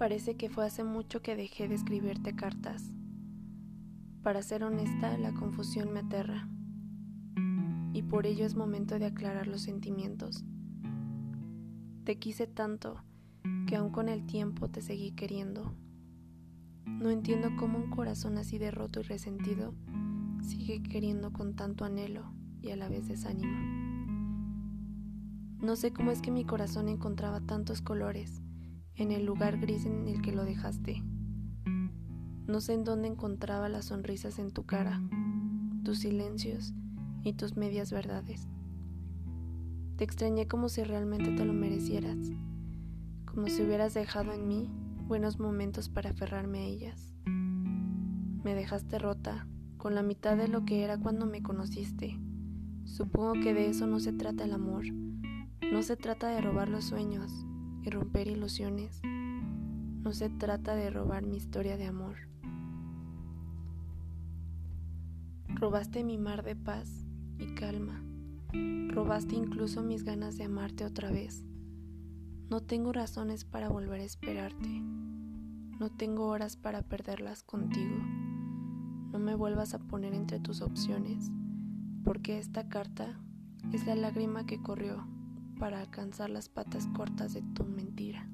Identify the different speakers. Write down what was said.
Speaker 1: Parece que fue hace mucho que dejé de escribirte cartas. Para ser honesta, la confusión me aterra. Y por ello es momento de aclarar los sentimientos. Te quise tanto que aún con el tiempo te seguí queriendo. No entiendo cómo un corazón así de roto y resentido sigue queriendo con tanto anhelo y a la vez desánimo. No sé cómo es que mi corazón encontraba tantos colores en el lugar gris en el que lo dejaste. No sé en dónde encontraba las sonrisas en tu cara, tus silencios y tus medias verdades. Te extrañé como si realmente te lo merecieras, como si hubieras dejado en mí buenos momentos para aferrarme a ellas. Me dejaste rota, con la mitad de lo que era cuando me conociste. Supongo que de eso no se trata el amor. No se trata de robar los sueños, y romper ilusiones. No se trata de robar mi historia de amor. Robaste mi mar de paz y calma. Robaste incluso mis ganas de amarte otra vez. No tengo razones para volver a esperarte. No tengo horas para perderlas contigo. No me vuelvas a poner entre tus opciones, porque esta carta es la lágrima que corrió para alcanzar las patas cortas de tu mentira.